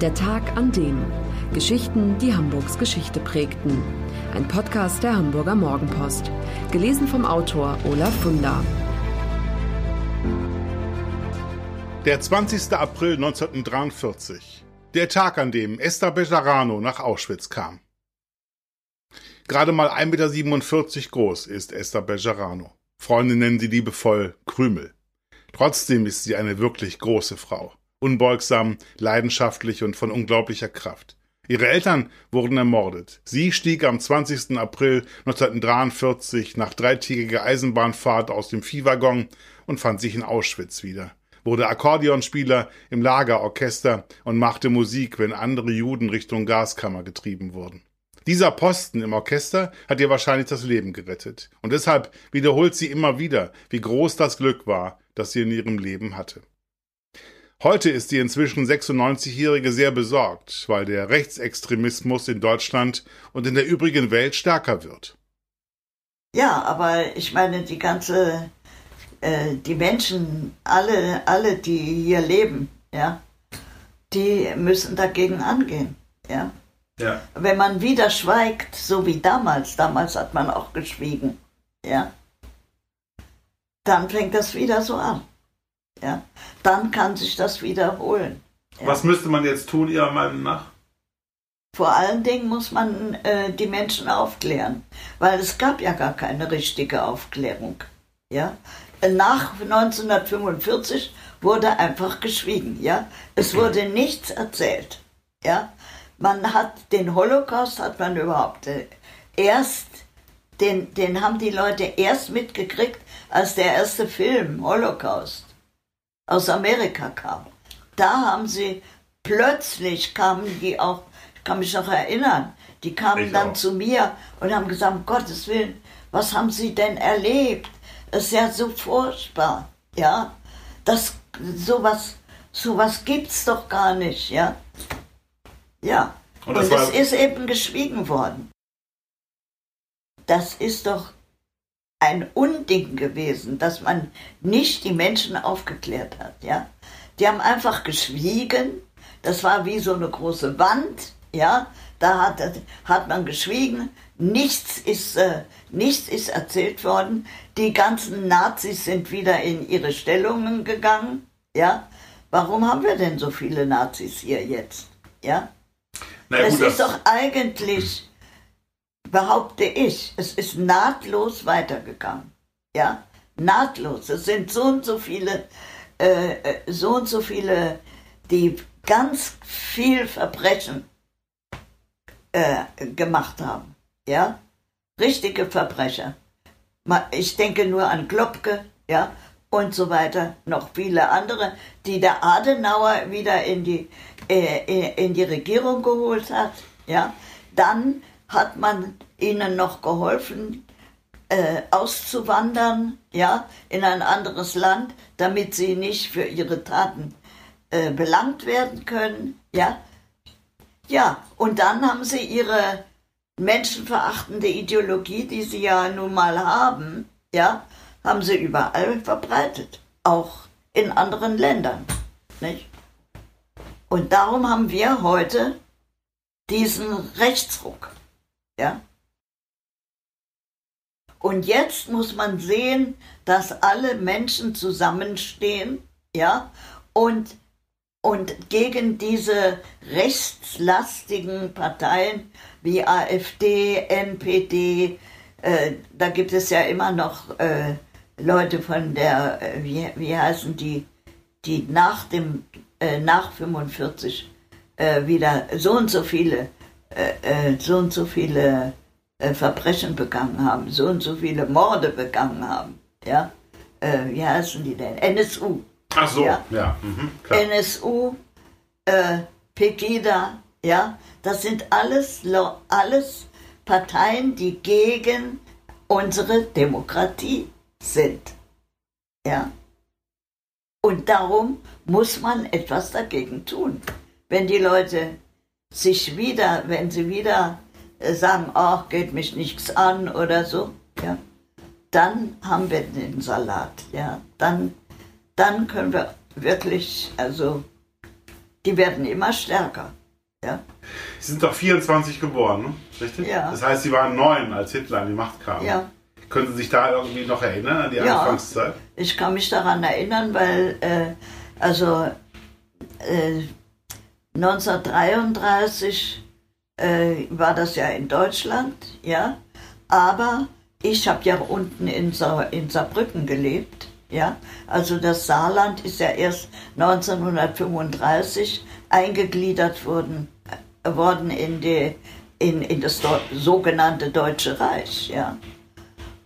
Der Tag an dem. Geschichten, die Hamburgs Geschichte prägten. Ein Podcast der Hamburger Morgenpost. Gelesen vom Autor Olaf Funder. Der 20. April 1943. Der Tag, an dem Esther Bejarano nach Auschwitz kam. Gerade mal 1,47 Meter groß ist Esther Bejarano. Freunde nennen sie liebevoll Krümel. Trotzdem ist sie eine wirklich große Frau. Unbeugsam, leidenschaftlich und von unglaublicher Kraft. Ihre Eltern wurden ermordet. Sie stieg am 20. April 1943 nach dreitägiger Eisenbahnfahrt aus dem Viehwaggon und fand sich in Auschwitz wieder. Wurde Akkordeonspieler im Lagerorchester und machte Musik, wenn andere Juden Richtung Gaskammer getrieben wurden. Dieser Posten im Orchester hat ihr wahrscheinlich das Leben gerettet. Und deshalb wiederholt sie immer wieder, wie groß das Glück war, das sie in ihrem Leben hatte. Heute ist die inzwischen 96-Jährige sehr besorgt, weil der Rechtsextremismus in Deutschland und in der übrigen Welt stärker wird. Ja, aber ich meine, die ganze, äh, die Menschen, alle, alle, die hier leben, ja, die müssen dagegen angehen, ja. Ja. Wenn man wieder schweigt, so wie damals, damals hat man auch geschwiegen, ja, dann fängt das wieder so an. Ja, dann kann sich das wiederholen. Ja. Was müsste man jetzt tun, Ihrer Meinung nach? Vor allen Dingen muss man äh, die Menschen aufklären, weil es gab ja gar keine richtige Aufklärung. Ja? Nach 1945 wurde einfach geschwiegen. Ja? Es wurde nichts erzählt. Ja? Man hat den Holocaust hat man überhaupt äh, erst den, den haben die Leute erst mitgekriegt, als der erste Film Holocaust aus Amerika kam. Da haben sie plötzlich kamen die auch, ich kann mich noch erinnern, die kamen ich dann auch. zu mir und haben gesagt, um Gottes Willen, was haben sie denn erlebt? Das ist ja so furchtbar, ja. Das sowas sowas gibt's doch gar nicht, ja. Ja. Und, und es ist eben geschwiegen worden. Das ist doch ein Unding gewesen, dass man nicht die Menschen aufgeklärt hat, ja. Die haben einfach geschwiegen. Das war wie so eine große Wand, ja. Da hat, hat man geschwiegen. Nichts ist, äh, nichts ist erzählt worden. Die ganzen Nazis sind wieder in ihre Stellungen gegangen, ja. Warum haben wir denn so viele Nazis hier jetzt, ja? Naja, das ist doch eigentlich, behaupte ich, es ist nahtlos weitergegangen. Ja, nahtlos. Es sind so und so viele, äh, äh, so und so viele, die ganz viel Verbrechen äh, gemacht haben. Ja, richtige Verbrecher. Ich denke nur an Klopke, ja, und so weiter, noch viele andere, die der Adenauer wieder in die äh, in die Regierung geholt hat, ja, dann hat man ihnen noch geholfen, äh, auszuwandern, ja, in ein anderes Land, damit sie nicht für ihre Taten äh, belangt werden können, ja. Ja, und dann haben sie ihre menschenverachtende Ideologie, die sie ja nun mal haben, ja, haben sie überall verbreitet, auch in anderen Ländern, nicht? Und darum haben wir heute diesen Rechtsruck. Ja? Und jetzt muss man sehen, dass alle Menschen zusammenstehen, ja, und, und gegen diese rechtslastigen Parteien wie AfD, NPD, äh, da gibt es ja immer noch äh, Leute von der, äh, wie, wie heißen die, die nach dem äh, nach 45 äh, wieder so und so viele, äh, äh so und so viele äh, Verbrechen begangen haben, so und so viele Morde begangen haben. Ja? Äh, wie heißen die denn? NSU. Ach so, ja. ja mhm, NSU, Pegida, ja, das sind alles, alles Parteien, die gegen unsere Demokratie sind. Ja. Und darum muss man etwas dagegen tun. Wenn die Leute sich wieder, wenn sie wieder äh, sagen, ach, geht mich nichts an oder so, ja, dann haben wir den Salat, ja, dann, dann können wir wirklich, also die werden immer stärker. Ja. Sie sind doch 24 geboren, ne? richtig? Ja. Das heißt, Sie waren neun, als Hitler an die Macht kam. Ja. Können Sie sich da irgendwie noch erinnern an die Ja. Anfangszeit? Ich kann mich daran erinnern, weil äh, also äh, 1933 äh, war das ja in Deutschland, ja, aber ich habe ja unten in, Sa in Saarbrücken gelebt, ja, also das Saarland ist ja erst 1935 eingegliedert worden, äh, worden in, die, in, in das Deu sogenannte Deutsche Reich, ja.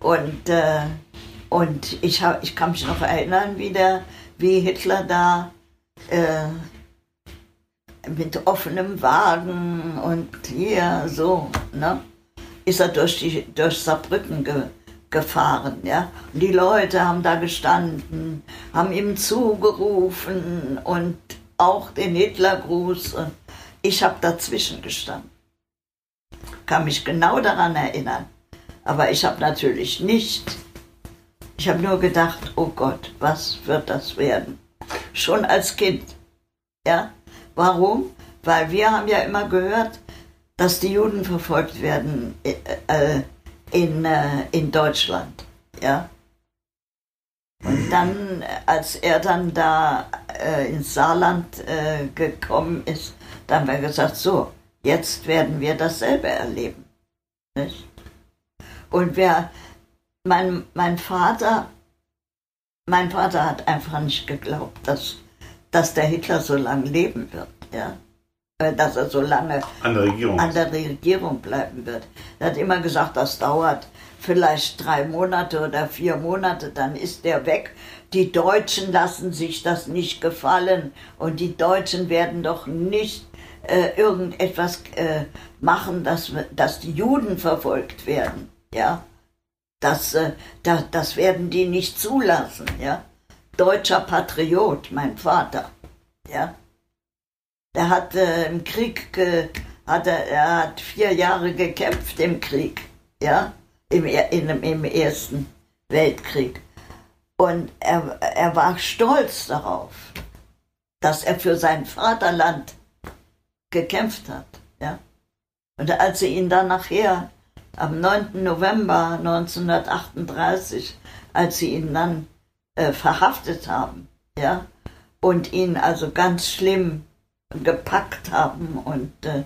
Und, äh, und ich, hab, ich kann mich noch erinnern, wie, der, wie Hitler da äh, mit offenem Wagen und hier so, ne, ist er durch, die, durch Saarbrücken ge, gefahren, ja. Und die Leute haben da gestanden, haben ihm zugerufen und auch den Hitlergruß. Und ich habe dazwischen gestanden. Kann mich genau daran erinnern. Aber ich habe natürlich nicht, ich habe nur gedacht, oh Gott, was wird das werden? Schon als Kind. Ja, warum? Weil wir haben ja immer gehört, dass die Juden verfolgt werden äh, äh, in, äh, in Deutschland. Ja. Und dann, äh, als er dann da äh, ins Saarland gekommen ist, dann haben wir gesagt, so, jetzt werden wir dasselbe erleben. Nicht? Und wer, mein, mein Vater, mein Vater hat einfach nicht geglaubt, dass, dass der Hitler so lange leben wird, ja. Äh, Dass er so lange An der Regierung. an der Regierung bleiben wird. Er hat immer gesagt, das dauert vielleicht drei Monate oder vier Monate, dann ist er weg. Die Deutschen lassen sich das nicht gefallen und die Deutschen werden doch nicht äh, irgendetwas äh, machen, dass, dass die Juden verfolgt werden. Ja, das, äh, das, das werden die nicht zulassen. Ja, deutscher Patriot, mein Vater. Ja. Der hat äh, im Krieg, ge, hat er, er hat vier Jahre gekämpft im Krieg, ja, im, in, im Ersten Weltkrieg. Und er, er war stolz darauf, dass er für sein Vaterland gekämpft hat, ja. Und als sie ihn dann nachher am 9. November 1938, als sie ihn dann äh, verhaftet haben, ja, und ihn also ganz schlimm gepackt haben und, äh,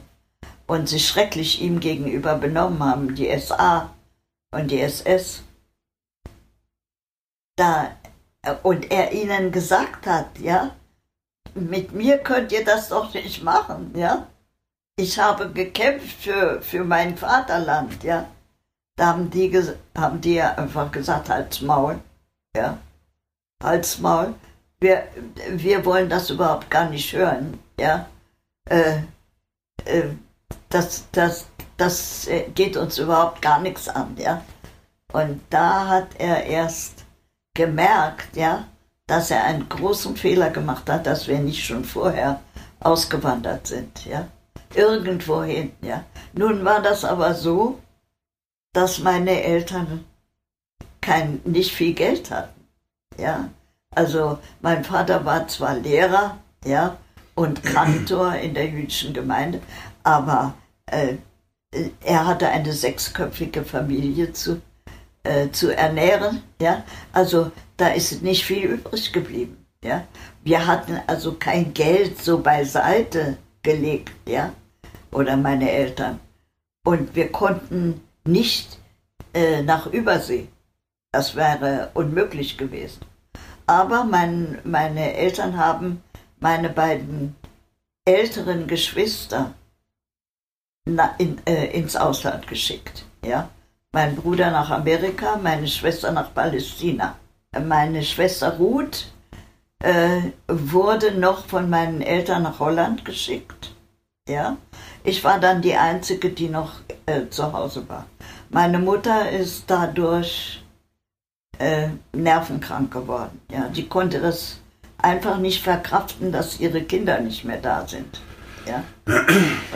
und sich schrecklich ihm gegenüber benommen haben, die SA und die SS. Da, äh, und er ihnen gesagt hat, ja, mit mir könnt ihr das doch nicht machen, ja. Ich habe gekämpft für, für mein Vaterland, ja. Da haben die, haben die ja einfach gesagt, halt's Maul, ja. Halt's Maul. Wir, wir wollen das überhaupt gar nicht hören, ja. Äh, äh, das, das, das äh, geht uns überhaupt gar nichts an, ja. Und da hat er erst gemerkt, ja, dass er einen großen Fehler gemacht hat, dass wir nicht schon vorher ausgewandert sind, ja. Irgendwohin, ja. Nun war das aber so, dass meine Eltern kein, nicht viel Geld hatten, ja. Also mein Vater war zwar Lehrer, ja, und Kantor in der jüdischen Gemeinde, aber äh, er hatte eine sechsköpfige Familie zu, äh, zu ernähren, ja. Also da ist nicht viel übrig geblieben, ja. Wir hatten also kein Geld so beiseite gelegt, ja, oder meine Eltern. Und wir konnten nicht äh, nach Übersee. Das wäre unmöglich gewesen. Aber mein, meine Eltern haben meine beiden älteren Geschwister in, äh, ins Ausland geschickt. Ja? Mein Bruder nach Amerika, meine Schwester nach Palästina. Meine Schwester Ruth äh, wurde noch von meinen Eltern nach Holland geschickt. Ja? Ich war dann die Einzige, die noch äh, zu Hause war. Meine Mutter ist dadurch äh, nervenkrank geworden. Ja? Die konnte das einfach nicht verkraften, dass ihre Kinder nicht mehr da sind. Ja?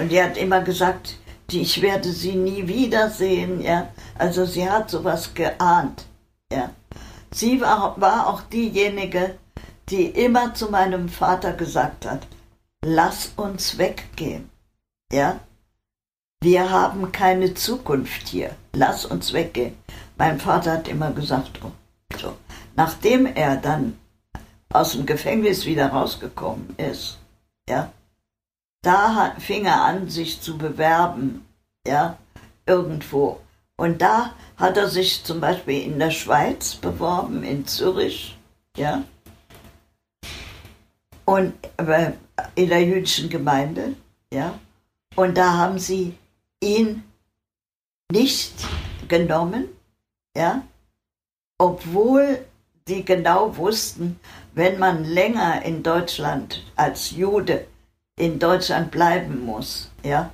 Und die hat immer gesagt, ich werde sie nie wiedersehen. Ja? Also sie hat sowas geahnt. Ja? Sie war, war auch diejenige, die immer zu meinem Vater gesagt hat, lass uns weggehen. Ja? Wir haben keine Zukunft hier. Lass uns weggehen. Mein Vater hat immer gesagt, oh, so. Nachdem er dann aus dem Gefängnis wieder rausgekommen ist, ja, da fing er an, sich zu bewerben, ja, irgendwo. Und da hat er sich zum Beispiel in der Schweiz beworben, in Zürich, ja, und in der jüdischen Gemeinde, ja, und da haben sie ihn nicht genommen, ja, obwohl sie genau wussten, wenn man länger in Deutschland als Jude in Deutschland bleiben muss, ja,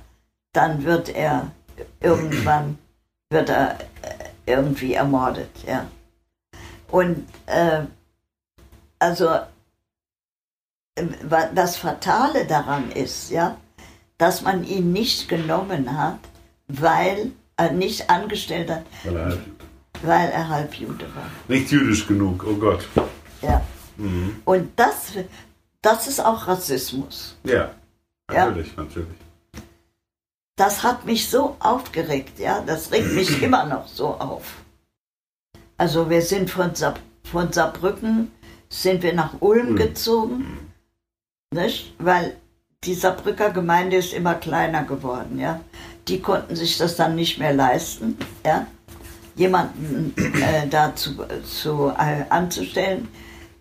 dann wird er irgendwann wird er äh, irgendwie ermordet, ja. Und äh, also äh, das Fatale daran ist, ja, dass man ihn nicht genommen hat, weil er nicht angestellt hat, weil er, weil er halb Jude war. Nicht jüdisch genug, oh Gott. Ja. Mhm. Und das, das ist auch Rassismus. Ja, natürlich, ja? natürlich. Das hat mich so aufgeregt, ja, das regt mich immer noch so auf. Also wir sind von, Saar, von Saarbrücken, sind wir nach Ulm mhm. gezogen, nicht? weil die Saarbrücker Gemeinde ist immer kleiner geworden, ja. Die konnten sich das dann nicht mehr leisten, ja, jemanden äh, dazu zu, äh, anzustellen.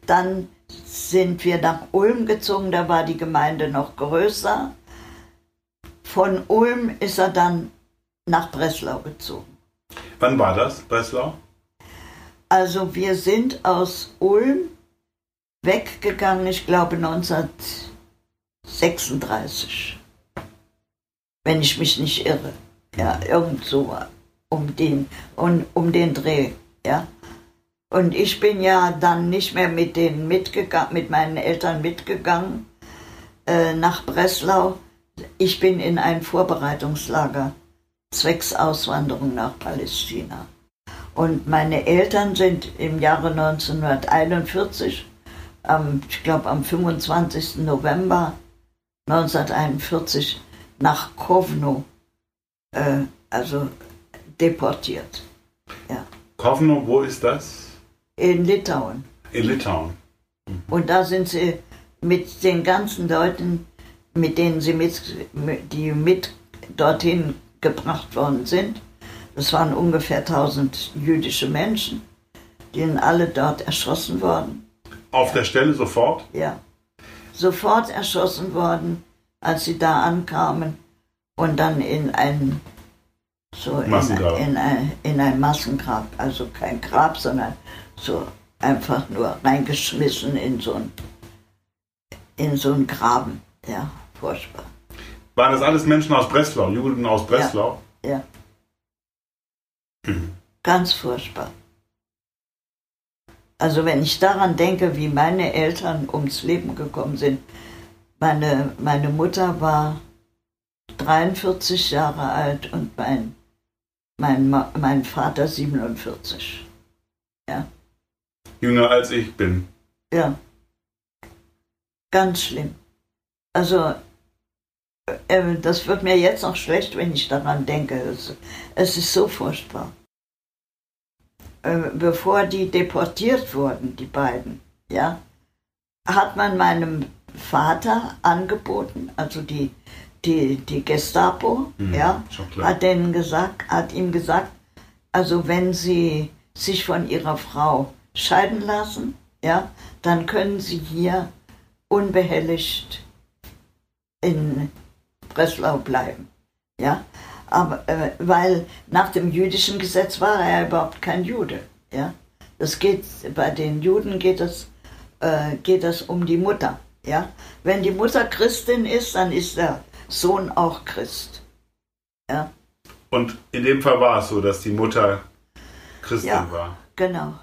Dann sind wir nach Ulm gezogen, da war die Gemeinde noch größer. Von Ulm ist er dann nach Breslau gezogen. Wann war das, Breslau? Also wir sind aus Ulm weggegangen, ich glaube 19 36. Wenn ich mich nicht irre. Ja, irgend so um den, um, um den Dreh. Ja. Und ich bin ja dann nicht mehr mit denen mitgegangen, mit meinen Eltern mitgegangen äh, nach Breslau. Ich bin in ein Vorbereitungslager zwecks Auswanderung nach Palästina. Und meine Eltern sind im Jahre 1941, ähm, ich glaube am 25. November 1941 nach Kovno, äh, also deportiert. Ja. Kovno, wo ist das? In Litauen. In Litauen. Mhm. Und da sind sie mit den ganzen Leuten, mit denen sie mit, die mit dorthin gebracht worden sind. Das waren ungefähr 1000 jüdische Menschen, die sind alle dort erschossen worden. Auf der Stelle sofort? Ja sofort erschossen worden, als sie da ankamen und dann in ein so in, in, ein, in ein Massengrab, also kein Grab, sondern so einfach nur reingeschmissen in so ein in so einen Graben. Ja, furchtbar. Waren das alles Menschen aus Breslau, Juden aus Breslau? Ja. ja. Mhm. Ganz furchtbar. Also wenn ich daran denke, wie meine Eltern ums Leben gekommen sind, meine, meine Mutter war 43 Jahre alt und mein, mein, mein Vater 47. Ja. Jünger als ich bin. Ja. Ganz schlimm. Also, äh, das wird mir jetzt noch schlecht, wenn ich daran denke. Es, es ist so furchtbar. Äh, bevor die deportiert wurden, die beiden, ja, hat man meinem Vater angeboten, also die, die, die Gestapo, mhm, ja, hat denen gesagt, hat ihm gesagt, also wenn sie sich von ihrer Frau scheiden lassen, ja, dann können sie hier unbehelligt in Breslau bleiben, ja. Aber, äh, weil nach dem jüdischen Gesetz war er überhaupt kein Jude. Ja? Das geht, bei den Juden geht es, äh, geht es um die Mutter. Ja? Wenn die Mutter Christin ist, dann ist der Sohn auch Christ. Ja? Und in dem Fall war es so, dass die Mutter Christin ja, war. Genau.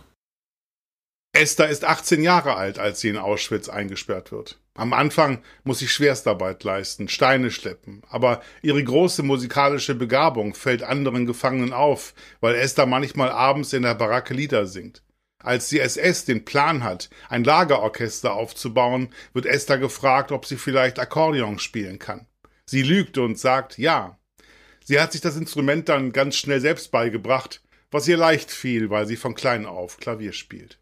Esther ist 18 Jahre alt, als sie in Auschwitz eingesperrt wird. Am Anfang muss sie Schwerstarbeit leisten, Steine schleppen, aber ihre große musikalische Begabung fällt anderen Gefangenen auf, weil Esther manchmal abends in der Baracke Lieder singt. Als die SS den Plan hat, ein Lagerorchester aufzubauen, wird Esther gefragt, ob sie vielleicht Akkordeon spielen kann. Sie lügt und sagt ja. Sie hat sich das Instrument dann ganz schnell selbst beigebracht, was ihr leicht fiel, weil sie von klein auf Klavier spielt.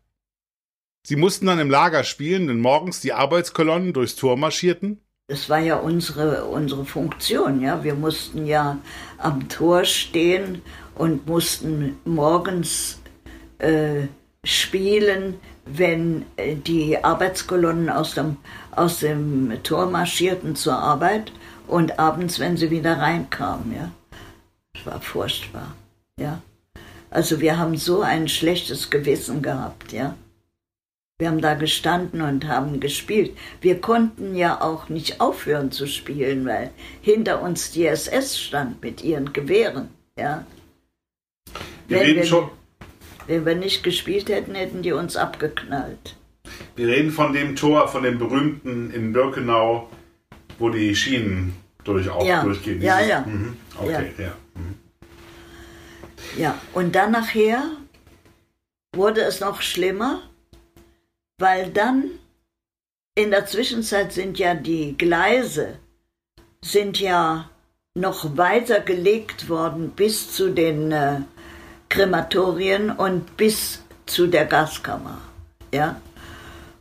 Sie mussten dann im Lager spielen, denn morgens die Arbeitskolonnen durchs Tor marschierten. Das war ja unsere, unsere Funktion, ja. Wir mussten ja am Tor stehen und mussten morgens äh, spielen, wenn äh, die Arbeitskolonnen aus dem, aus dem Tor marschierten zur Arbeit und abends, wenn sie wieder reinkamen. Ja. Das war furchtbar. Ja. Also wir haben so ein schlechtes Gewissen gehabt, ja. Wir haben da gestanden und haben gespielt. Wir konnten ja auch nicht aufhören zu spielen, weil hinter uns die SS stand mit ihren Gewehren, ja. Wir reden schon, wenn wir nicht gespielt hätten, hätten die uns abgeknallt. Wir reden von dem Tor, von dem berühmten in Birkenau, wo die Schienen durch, auch ja. durchgehen. Ja, ja. Mhm. Okay, ja. Ja. Mhm. ja, und dann nachher wurde es noch schlimmer, weil dann in der Zwischenzeit sind ja die Gleise sind ja noch weiter gelegt worden bis zu den äh, Krematorien und bis zu der Gaskammer. Ja?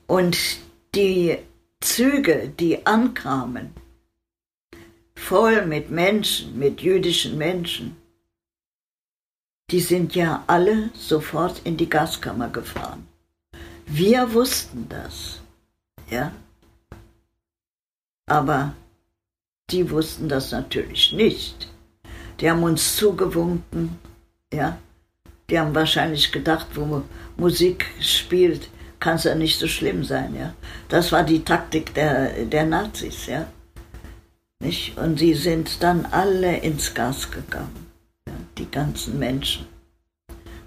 Und die Züge, die ankamen, voll mit Menschen, mit jüdischen Menschen, die sind ja alle sofort in die Gaskammer gefahren. Wir wussten das, ja. Aber die wussten das natürlich nicht. Die haben uns zugewunken, ja. Die haben wahrscheinlich gedacht, wo Musik spielt, kann es ja nicht so schlimm sein, ja. Das war die Taktik der, der Nazis, ja. Nicht? Und sie sind dann alle ins Gas gegangen, ja? die ganzen Menschen.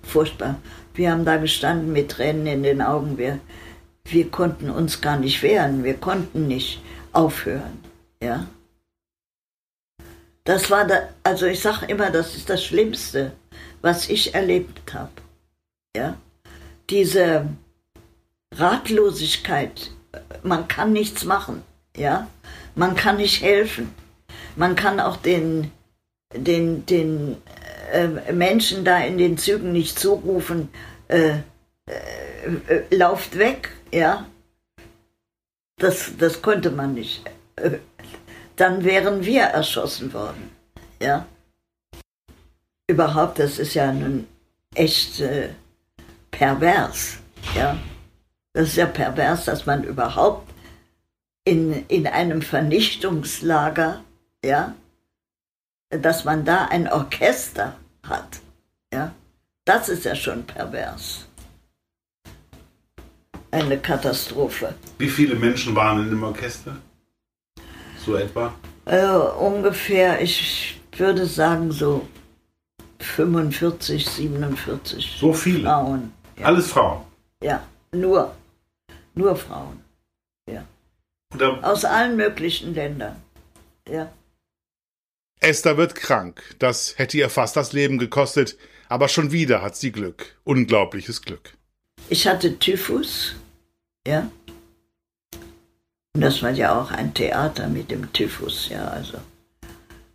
Furchtbar. Wir haben da gestanden mit Tränen in den Augen. Wir, wir konnten uns gar nicht wehren. Wir konnten nicht aufhören, ja. Das war da, also ich sage immer, das ist das Schlimmste, was ich erlebt habe. Ja? Diese Ratlosigkeit, man kann nichts machen, ja? man kann nicht helfen. Man kann auch den, den, den äh, Menschen da in den Zügen nicht zurufen, äh, äh, äh lauft weg, ja. Das, das konnte man nicht. Dann wären wir erschossen worden, ja überhaupt, das ist ja nun echt äh, pervers. Ja? Das ist ja pervers, dass man überhaupt in, in einem Vernichtungslager, ja, dass man da ein Orchester hat. Ja? Das ist ja schon pervers. Eine Katastrophe. Wie viele Menschen waren in dem Orchester? So etwa? Also ungefähr, ich würde sagen, so 45, 47. So viele? Frauen. Ja. Alles Frauen? Ja, nur. Nur Frauen. Ja. Oder Aus allen möglichen Ländern. Ja. Esther wird krank. Das hätte ihr fast das Leben gekostet. Aber schon wieder hat sie Glück. Unglaubliches Glück. Ich hatte Typhus. Ja. Und das war ja auch ein Theater mit dem Typhus. Ja, also.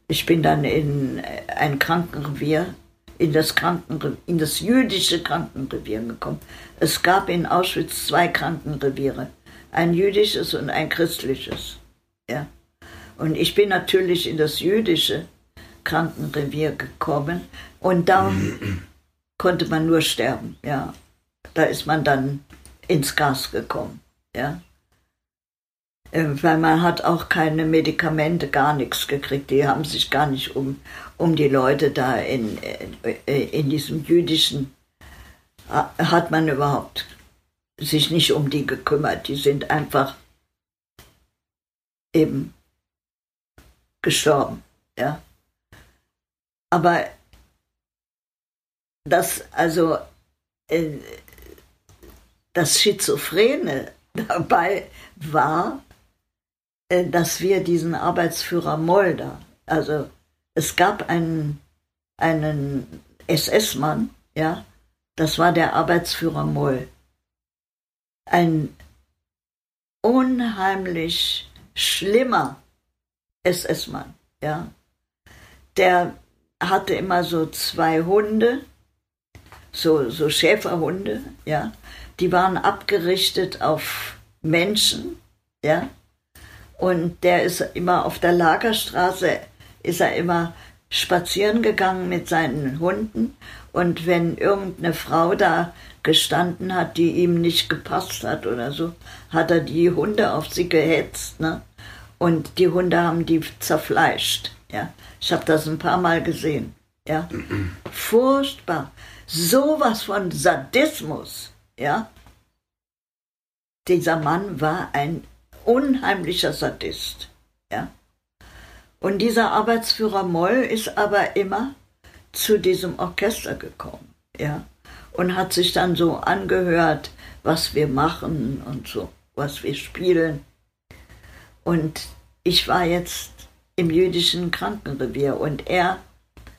Ich bin dann in ein Krankenrevier, in das, in das jüdische Krankenrevier gekommen. Es gab in Auschwitz zwei Krankenreviere, ein jüdisches und ein christliches. Ja. Und ich bin natürlich in das jüdische Krankenrevier gekommen und da konnte man nur sterben. Ja. Da ist man dann ins Gas gekommen. Ja. Äh, weil man hat auch keine Medikamente, gar nichts gekriegt. Die haben sich gar nicht um, um die Leute da in, äh, in diesem jüdischen, hat man überhaupt sich nicht um die gekümmert. Die sind einfach eben gestorben, ja. Aber das, also, äh, das Schizophrene dabei war, äh, dass wir diesen Arbeitsführer Molder, also es gab einen, einen SS-Mann, ja, das war der Arbeitsführer Moll. ein unheimlich schlimmer SS-Mann, ja. Der hatte immer so zwei Hunde, so, so Schäferhunde, ja. Die waren abgerichtet auf Menschen, ja. Und der ist immer auf der Lagerstraße, ist er immer spazieren gegangen mit seinen Hunden. Und wenn irgendeine Frau da gestanden hat, die ihm nicht gepasst hat oder so, hat er die Hunde auf sie gehetzt. Ne? Und die Hunde haben die zerfleischt. Ja? Ich habe das ein paar Mal gesehen. Ja? Furchtbar. Sowas von Sadismus. Ja? Dieser Mann war ein unheimlicher Sadist. Ja? Und dieser Arbeitsführer Moll ist aber immer zu diesem Orchester gekommen, ja, und hat sich dann so angehört, was wir machen und so, was wir spielen. Und ich war jetzt im jüdischen Krankenrevier und er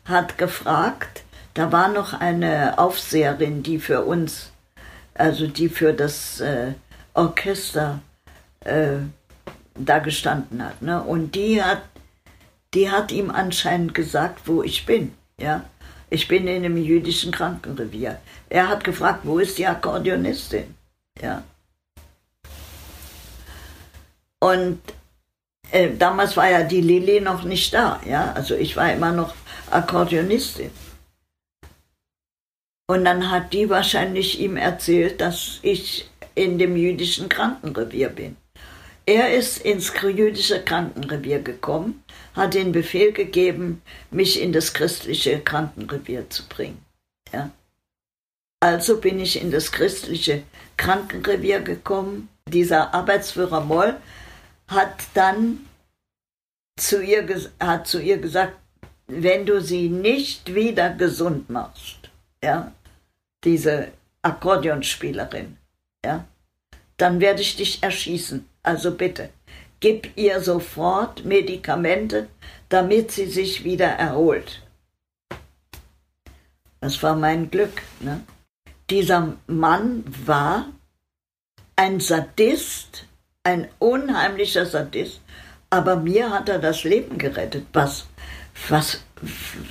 hat gefragt, da war noch eine Aufseherin, die für uns, also die für das äh, Orchester äh, da gestanden hat. Ne? Und die hat die hat ihm anscheinend gesagt, wo ich bin. Ja? Ich bin in einem jüdischen Krankenrevier. Er hat gefragt, wo ist die Akkordeonistin? Ja. Und äh, damals war ja die Lilly noch nicht da. Ja? Also ich war immer noch Akkordeonistin. Und dann hat die wahrscheinlich ihm erzählt, dass ich in dem jüdischen Krankenrevier bin. Er ist ins jüdische Krankenrevier gekommen, hat den Befehl gegeben, mich in das christliche Krankenrevier zu bringen. Ja. Also bin ich in das christliche Krankenrevier gekommen. Dieser Arbeitsführer Moll hat dann zu ihr, hat zu ihr gesagt, wenn du sie nicht wieder gesund machst, ja, diese Akkordeonspielerin, ja, dann werde ich dich erschießen. Also bitte, gib ihr sofort Medikamente, damit sie sich wieder erholt. Das war mein Glück. Ne? Dieser Mann war ein Sadist, ein unheimlicher Sadist, aber mir hat er das Leben gerettet. Was, was,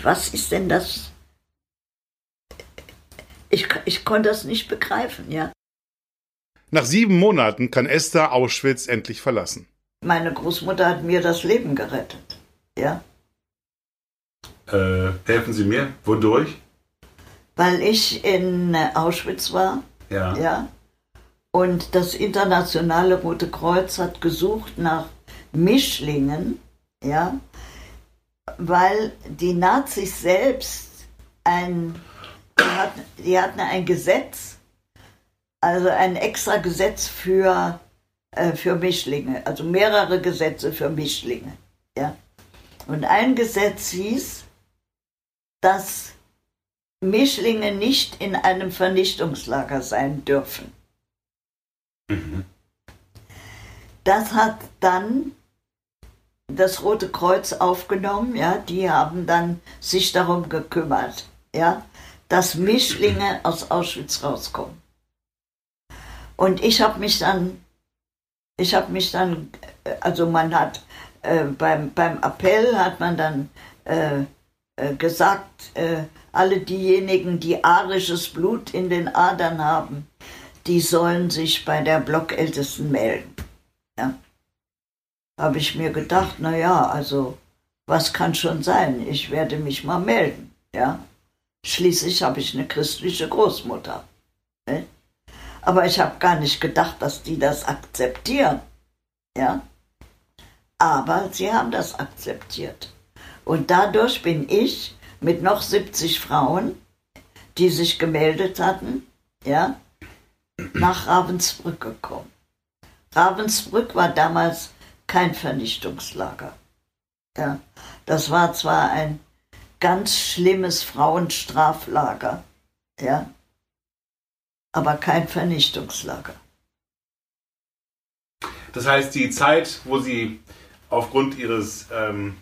was ist denn das? Ich, ich konnte das nicht begreifen, ja. Nach sieben Monaten kann Esther Auschwitz endlich verlassen. Meine Großmutter hat mir das Leben gerettet. Ja. Äh, helfen Sie mir. Wodurch? Weil ich in äh, Auschwitz war. Ja. ja. Und das internationale Rote Kreuz hat gesucht nach Mischlingen, ja, weil die Nazis selbst ein, die hatten, die hatten ein Gesetz, also ein extra Gesetz für, äh, für Mischlinge, also mehrere Gesetze für Mischlinge. Ja? Und ein Gesetz hieß, dass Mischlinge nicht in einem Vernichtungslager sein dürfen. Mhm. Das hat dann das Rote Kreuz aufgenommen, ja, die haben dann sich darum gekümmert, ja, dass Mischlinge aus Auschwitz rauskommen. Und ich habe mich dann, ich habe mich dann, also man hat äh, beim, beim Appell hat man dann äh, äh, gesagt, äh, alle diejenigen, die arisches Blut in den Adern haben, die sollen sich bei der Blockältesten melden. Ja. Habe ich mir gedacht, na ja, also was kann schon sein? Ich werde mich mal melden. Ja. Schließlich habe ich eine christliche Großmutter. Ne? Aber ich habe gar nicht gedacht, dass die das akzeptieren. Ja? Aber sie haben das akzeptiert. Und dadurch bin ich mit noch 70 Frauen, die sich gemeldet hatten, ja, nach Ravensbrück gekommen. Ravensbrück war damals kein Vernichtungslager. Ja, das war zwar ein ganz schlimmes Frauenstraflager, ja, aber kein Vernichtungslager. Das heißt, die Zeit, wo Sie aufgrund Ihres ähm,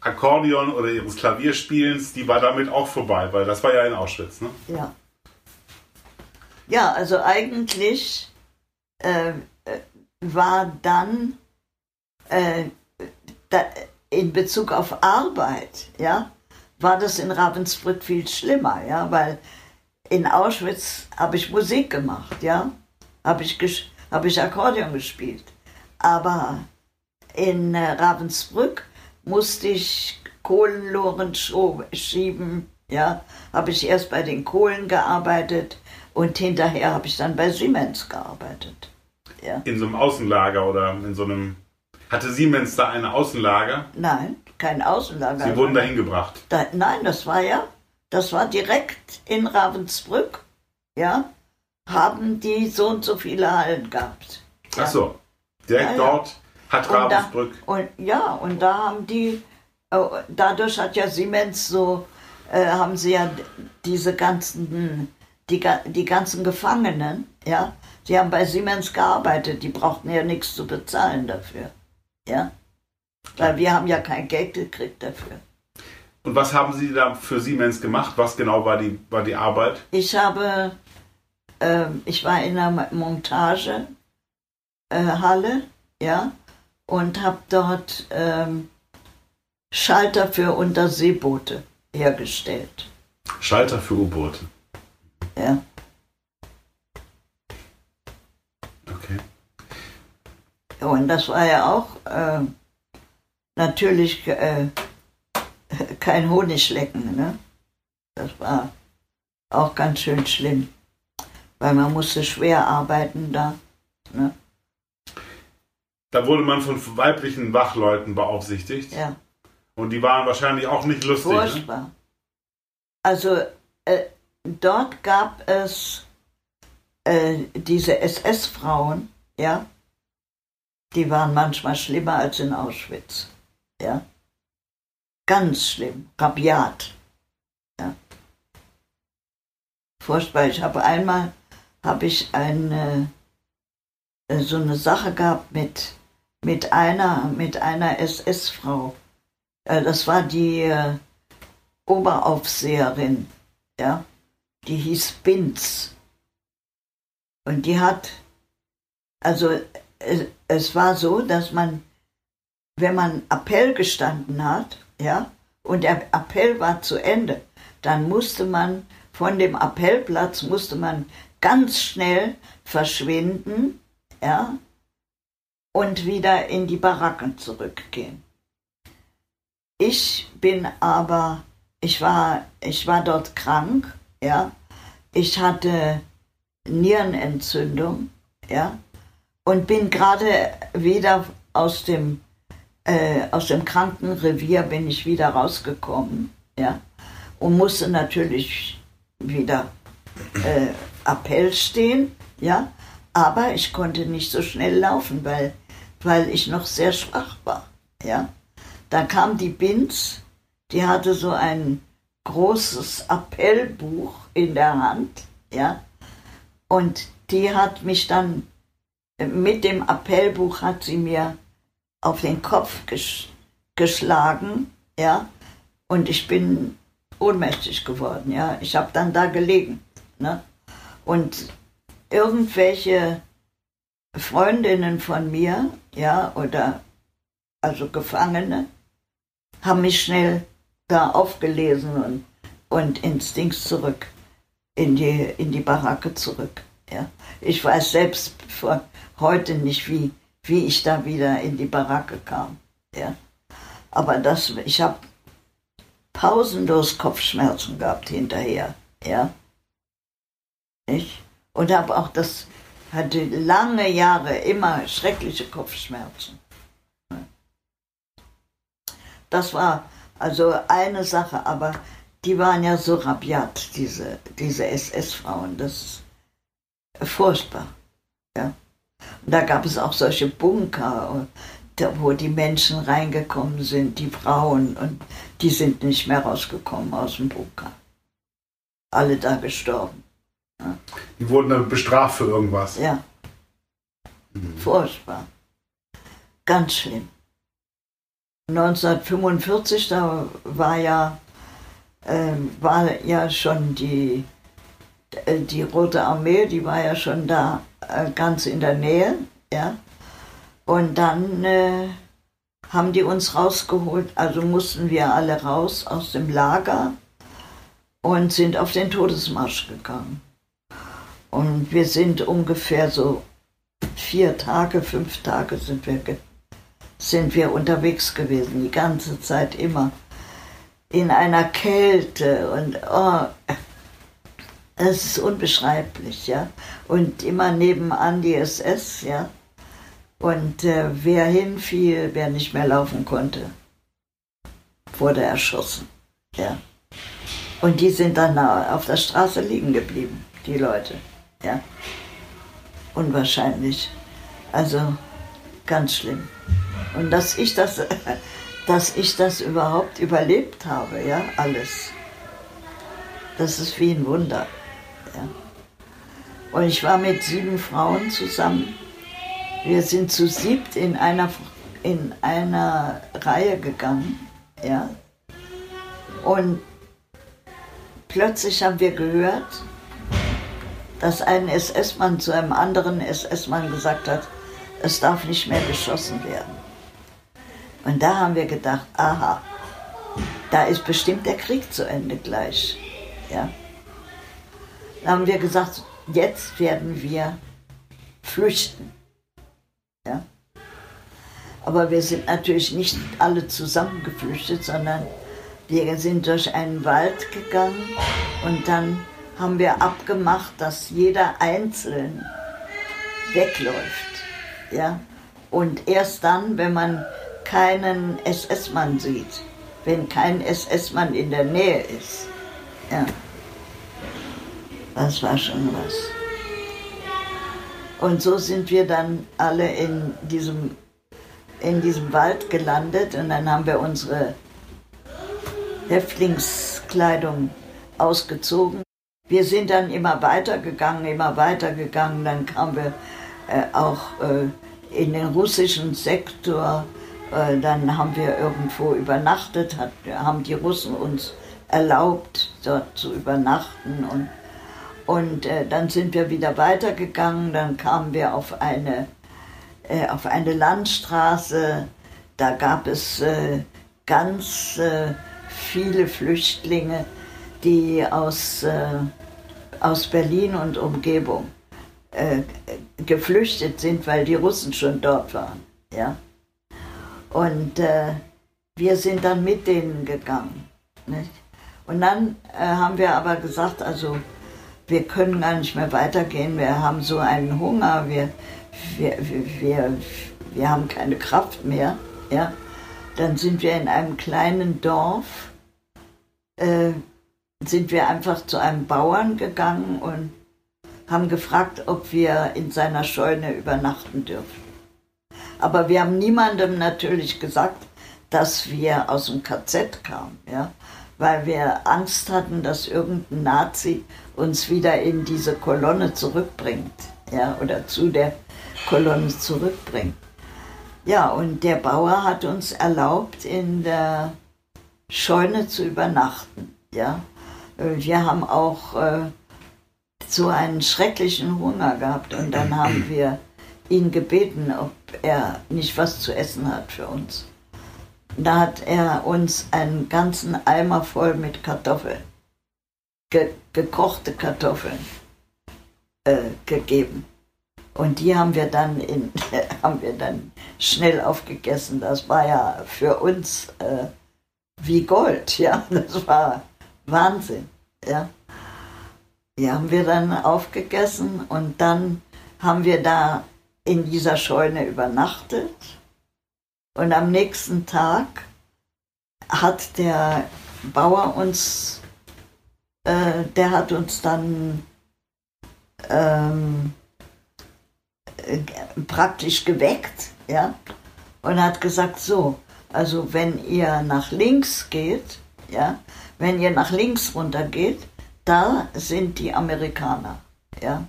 Akkordeon oder Ihres Klavierspielens, die war damit auch vorbei, weil das war ja in Auschwitz, ne? Ja. Ja, also eigentlich äh, war dann äh, da, in Bezug auf Arbeit, ja, war das in Ravensbrück viel schlimmer, ja, weil in Auschwitz habe ich Musik gemacht, ja, habe ich, hab ich Akkordeon gespielt. Aber in äh, Ravensbrück musste ich Kohlenloren schieben, ja, habe ich erst bei den Kohlen gearbeitet und hinterher habe ich dann bei Siemens gearbeitet. Ja. In so einem Außenlager oder in so einem. Hatte Siemens da eine Außenlager? Nein, kein Außenlager. Sie wurden dahin gebracht? Da, nein, das war ja, das war direkt in Ravensbrück, ja, haben die so und so viele Hallen gehabt. Ja. Ach so, direkt ja, dort hat und Ravensbrück. Da, und, ja, und da haben die, oh, dadurch hat ja Siemens so, äh, haben sie ja diese ganzen, die, die ganzen Gefangenen, ja, die haben bei Siemens gearbeitet, die brauchten ja nichts zu bezahlen dafür, ja. Weil wir haben ja kein Geld gekriegt dafür. Und was haben Sie da für Siemens gemacht? Was genau war die, war die Arbeit? Ich habe, äh, ich war in einer Montagehalle, äh, ja, und habe dort ähm, Schalter für Unterseeboote hergestellt. Schalter für U-Boote? Ja. Okay. Und das war ja auch äh, natürlich kein Honiglecken. Ne? Das war auch ganz schön schlimm, weil man musste schwer arbeiten da. Ne? Da wurde man von weiblichen Wachleuten beaufsichtigt. Ja. Und die waren wahrscheinlich auch nicht lustig. Ne? Furchtbar. Ne? Also äh, dort gab es äh, diese SS-Frauen, ja, die waren manchmal schlimmer als in Auschwitz. Ja. Ganz schlimm, rabiat. Ja. Furchtbar. Ich habe einmal habe ich eine, äh, so eine Sache gehabt mit mit einer, mit einer SS-Frau. Äh, das war die äh, Oberaufseherin, ja, die hieß Binz. Und die hat, also es, es war so, dass man, wenn man Appell gestanden hat, ja, und der Appell war zu Ende, dann musste man von dem Appellplatz musste man ganz schnell verschwinden, ja, und wieder in die Baracken zurückgehen. Ich bin aber, ich war, ich war dort krank, ja. Ich hatte Nierenentzündung, ja, und bin gerade wieder aus dem äh, aus dem Krankenrevier bin ich wieder rausgekommen, ja, und musste natürlich wieder äh, Appell stehen, ja, aber ich konnte nicht so schnell laufen, weil weil ich noch sehr schwach war. Ja? Da kam die Binz, die hatte so ein großes Appellbuch in der Hand, ja, und die hat mich dann mit dem Appellbuch hat sie mir auf den Kopf ges geschlagen, ja, und ich bin ohnmächtig geworden, ja. Ich habe dann da gelegen, ne? Und irgendwelche Freundinnen von mir, ja, oder also Gefangene, haben mich schnell da aufgelesen und, und ins Dings zurück, in die, in die Baracke zurück. Ja. Ich weiß selbst von heute nicht, wie, wie ich da wieder in die Baracke kam. Ja. Aber das, ich habe pausenlos Kopfschmerzen gehabt hinterher. Ja. Ich, und habe auch das hatte lange Jahre immer schreckliche Kopfschmerzen. Das war also eine Sache, aber die waren ja so rabiat, diese, diese SS-Frauen. Das ist furchtbar. Ja. Und da gab es auch solche Bunker, wo die Menschen reingekommen sind, die Frauen, und die sind nicht mehr rausgekommen aus dem Bunker. Alle da gestorben. Die wurden dann bestraft für irgendwas. Ja. Mhm. Furchtbar. Ganz schlimm. 1945, da war ja, äh, war ja schon die, äh, die Rote Armee, die war ja schon da äh, ganz in der Nähe, ja. Und dann äh, haben die uns rausgeholt, also mussten wir alle raus aus dem Lager und sind auf den Todesmarsch gegangen. Und wir sind ungefähr so vier Tage, fünf Tage sind wir, sind wir unterwegs gewesen, die ganze Zeit immer. In einer Kälte und oh, es ist unbeschreiblich, ja. Und immer nebenan die SS, ja. Und äh, wer hinfiel, wer nicht mehr laufen konnte, wurde erschossen, ja. Und die sind dann auf der Straße liegen geblieben, die Leute, ja. Unwahrscheinlich. Also ganz schlimm. Und dass ich das, dass ich das überhaupt überlebt habe, ja, alles. Das ist wie ein Wunder. Und ich war mit sieben Frauen zusammen. Wir sind zu siebt in einer, in einer Reihe gegangen. Ja. Und plötzlich haben wir gehört, dass ein SS-Mann zu einem anderen SS-Mann gesagt hat, es darf nicht mehr geschossen werden. Und da haben wir gedacht, aha, da ist bestimmt der Krieg zu Ende gleich. Ja. Da haben wir gesagt, jetzt werden wir flüchten. Ja? Aber wir sind natürlich nicht alle zusammen geflüchtet, sondern wir sind durch einen Wald gegangen und dann haben wir abgemacht, dass jeder einzeln wegläuft. Ja? Und erst dann, wenn man keinen SS-Mann sieht, wenn kein SS-Mann in der Nähe ist. Ja. Das war schon was. Und so sind wir dann alle in diesem, in diesem Wald gelandet und dann haben wir unsere Häftlingskleidung ausgezogen. Wir sind dann immer weitergegangen, immer weitergegangen. Dann kamen wir äh, auch äh, in den russischen Sektor. Äh, dann haben wir irgendwo übernachtet, hat, haben die Russen uns erlaubt, dort zu übernachten. Und und äh, dann sind wir wieder weitergegangen, dann kamen wir auf eine, äh, auf eine Landstraße, da gab es äh, ganz äh, viele Flüchtlinge, die aus, äh, aus Berlin und Umgebung äh, geflüchtet sind, weil die Russen schon dort waren. Ja? Und wir sind dann mit denen gegangen. Nicht? Und dann haben wir aber gesagt, also wir können gar nicht mehr weitergehen, wir haben so einen Hunger, wir, wir, wir, wir haben keine Kraft mehr. Ja? Dann sind wir in einem kleinen Dorf, äh, sind wir einfach zu einem Bauern gegangen und haben gefragt, ob wir in seiner Scheune übernachten dürfen. Aber wir haben niemandem natürlich gesagt, dass wir aus dem KZ kamen. Ja? Weil wir Angst hatten, dass irgendein Nazi uns wieder in diese Kolonne zurückbringt, ja, oder zu der Kolonne zurückbringt. Ja, und der Bauer hat uns erlaubt, in der Scheune zu übernachten, ja. Wir haben auch äh, so einen schrecklichen Hunger gehabt und dann haben wir ihn gebeten, ob er nicht was zu essen hat für uns. Da hat er uns einen ganzen Eimer voll mit Kartoffeln, ge gekochte Kartoffeln, äh, gegeben. Und die haben wir dann in, haben wir dann schnell aufgegessen. Das war ja für uns äh, wie Gold, ja. Das war Wahnsinn, ja. Die haben wir dann aufgegessen und dann haben wir da in dieser Scheune übernachtet und am nächsten Tag hat der Bauer uns, äh, der hat uns dann ähm, äh, praktisch geweckt, ja, und hat gesagt, so, also wenn ihr nach links geht, ja, wenn ihr nach links runter geht, da sind die Amerikaner, ja.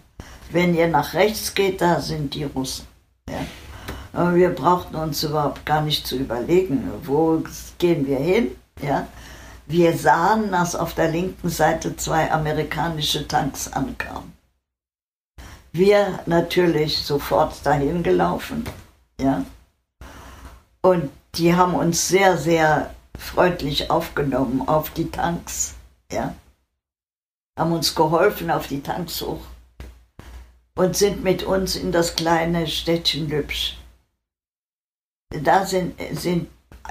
Wenn ihr nach rechts geht, da sind die Russen, ja. Wir brauchten uns überhaupt gar nicht zu überlegen, wo gehen wir hin. Ja? Wir sahen, dass auf der linken Seite zwei amerikanische Tanks ankamen. Wir natürlich sofort dahin gelaufen, ja. Und die haben uns sehr, sehr freundlich aufgenommen auf die Tanks, ja. Haben uns geholfen auf die Tanks hoch und sind mit uns in das kleine Städtchen Lübsch. Da sind, sind,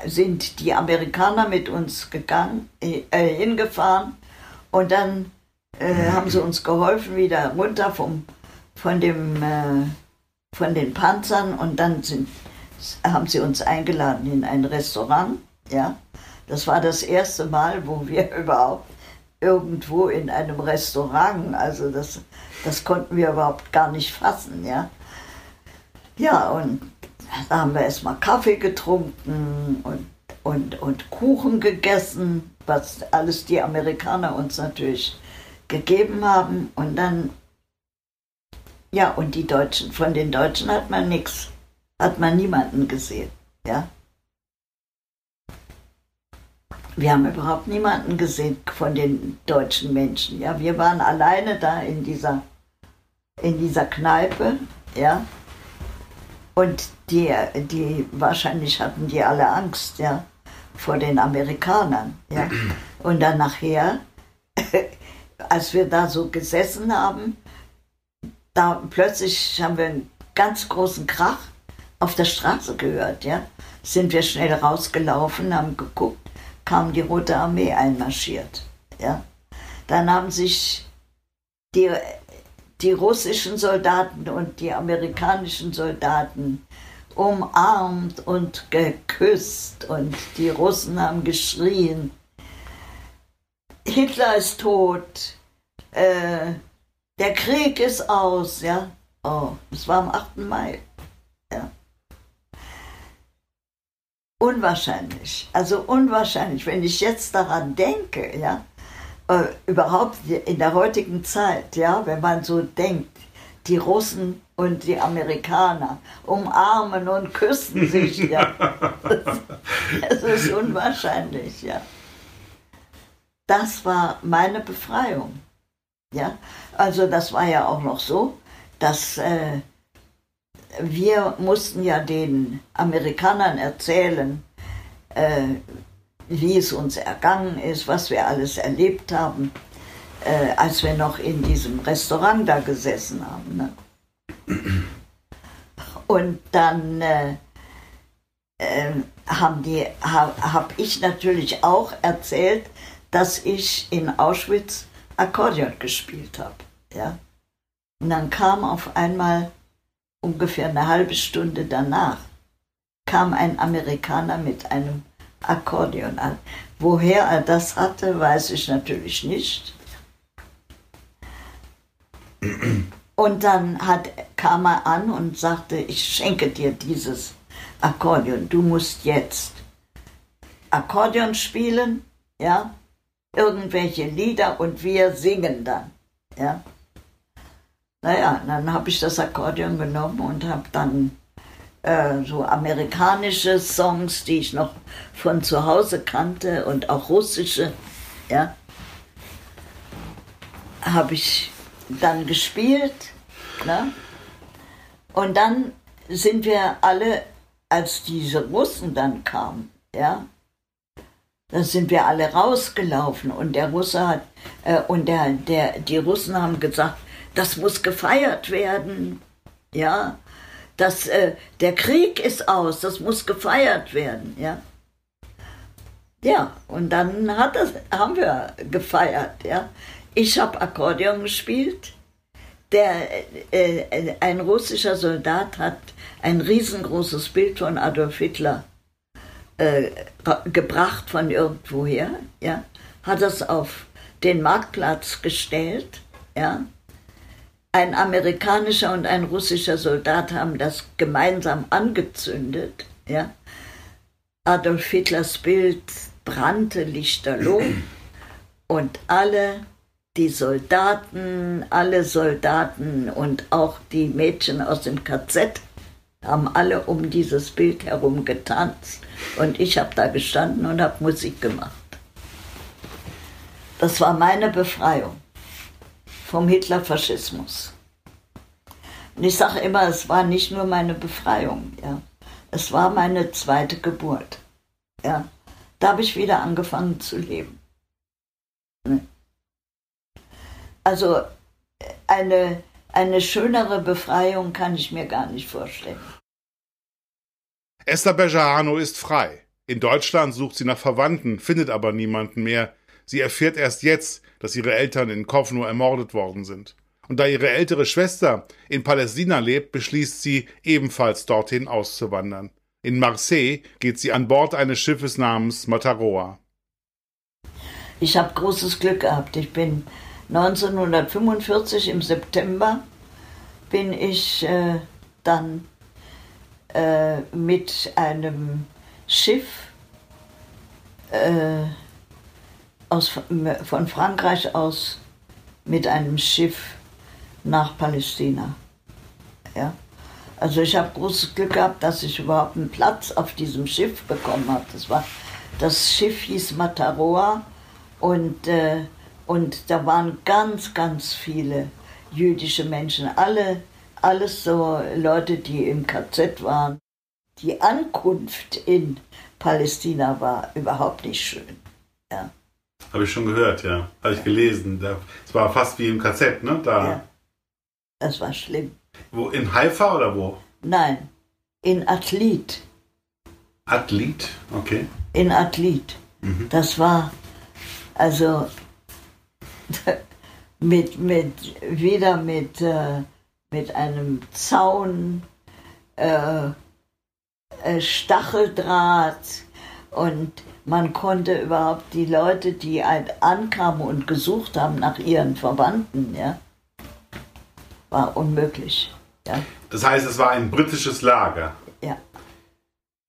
sind die Amerikaner mit uns gegangen, äh, hingefahren und dann äh, haben sie uns geholfen, wieder runter vom, von, dem, äh, von den Panzern und dann sind, haben sie uns eingeladen in ein Restaurant. Ja? Das war das erste Mal, wo wir überhaupt irgendwo in einem Restaurant, also das, das konnten wir überhaupt gar nicht fassen. Ja, ja und da haben wir erstmal Kaffee getrunken und, und, und Kuchen gegessen, was alles die Amerikaner uns natürlich gegeben haben. Und dann, ja, und die Deutschen, von den Deutschen hat man nichts, hat man niemanden gesehen, ja. Wir haben überhaupt niemanden gesehen von den deutschen Menschen, ja. Wir waren alleine da in dieser, in dieser Kneipe, ja. Und die, die, wahrscheinlich hatten die alle Angst, ja, vor den Amerikanern, ja. Und dann nachher als wir da so gesessen haben, da plötzlich haben wir einen ganz großen Krach auf der Straße gehört, ja. Sind wir schnell rausgelaufen, haben geguckt, kam die Rote Armee einmarschiert, ja. Dann haben sich die, die russischen Soldaten und die amerikanischen Soldaten umarmt und geküsst und die Russen haben geschrien Hitler ist tot, äh, der Krieg ist aus, ja. Oh, das war am 8. Mai. Ja. Unwahrscheinlich, also unwahrscheinlich, wenn ich jetzt daran denke, ja, äh, überhaupt in der heutigen Zeit, ja, wenn man so denkt, die Russen und die Amerikaner umarmen und küssen sich, ja. Das, das ist unwahrscheinlich, ja das war meine Befreiung. Ja, also das war ja auch noch so, dass äh, wir mussten ja den Amerikanern erzählen, äh, wie es uns ergangen ist, was wir alles erlebt haben, äh, als wir noch in diesem Restaurant da gesessen haben. Ne? Und dann äh, äh, haben die, habe hab ich natürlich auch erzählt, dass ich in Auschwitz Akkordeon gespielt habe. Ja? Und dann kam auf einmal ungefähr eine halbe Stunde danach, kam ein Amerikaner mit einem Akkordeon an. Woher er das hatte, weiß ich natürlich nicht. Und dann hat, kam er an und sagte, ich schenke dir dieses Akkordeon, du musst jetzt Akkordeon spielen, ja, irgendwelche Lieder und wir singen dann. Ja? Naja, dann habe ich das Akkordeon genommen und habe dann äh, so amerikanische Songs, die ich noch von zu Hause kannte und auch russische, ja, habe ich dann gespielt. Ne? Und dann sind wir alle, als diese Russen dann kamen, ja, da sind wir alle rausgelaufen und der Russe hat äh, und der, der, die Russen haben gesagt, das muss gefeiert werden. Ja, das, äh, der Krieg ist aus, das muss gefeiert werden. Ja, ja und dann hat das, haben wir gefeiert. Ja, ich habe Akkordeon gespielt. Der, äh, äh, ein russischer Soldat hat ein riesengroßes Bild von Adolf Hitler äh, gebracht von irgendwoher, ja, hat es auf den Marktplatz gestellt, ja. Ein amerikanischer und ein russischer Soldat haben das gemeinsam angezündet, ja. Adolf Hitlers Bild brannte lichterloh und alle die Soldaten, alle Soldaten und auch die Mädchen aus dem KZ haben alle um dieses Bild herum getanzt und ich habe da gestanden und habe Musik gemacht. Das war meine Befreiung vom Hitlerfaschismus. Und ich sage immer, es war nicht nur meine Befreiung, ja. Es war meine zweite Geburt. Ja. Da habe ich wieder angefangen zu leben. Also eine, eine schönere Befreiung kann ich mir gar nicht vorstellen. Esther Bejarano ist frei. In Deutschland sucht sie nach Verwandten, findet aber niemanden mehr. Sie erfährt erst jetzt, dass ihre Eltern in Kovno ermordet worden sind. Und da ihre ältere Schwester in Palästina lebt, beschließt sie, ebenfalls dorthin auszuwandern. In Marseille geht sie an Bord eines Schiffes namens Mataroa. Ich habe großes Glück gehabt. Ich bin 1945 im September bin ich äh, dann äh, mit einem Schiff äh, aus, von Frankreich aus mit einem Schiff nach Palästina. Ja. Also ich habe großes Glück gehabt, dass ich überhaupt einen Platz auf diesem Schiff bekommen habe. Das das Schiff hieß Mataroa und, äh, und da waren ganz, ganz viele jüdische Menschen. Alle, alles so Leute, die im KZ waren. Die Ankunft in Palästina war überhaupt nicht schön. Ja. Habe ich schon gehört, ja. Habe ich gelesen. Es war fast wie im KZ, ne? Da. Ja. Das war schlimm. Wo, in Haifa oder wo? Nein, in Athlit. Athlit, okay. In Athlit. Mhm. Das war also mit, mit wieder mit, äh, mit einem Zaun, äh, äh, Stacheldraht und man konnte überhaupt die Leute, die ankamen und gesucht haben nach ihren Verwandten, ja, war unmöglich. Ja. Das heißt, es war ein britisches Lager. Ja.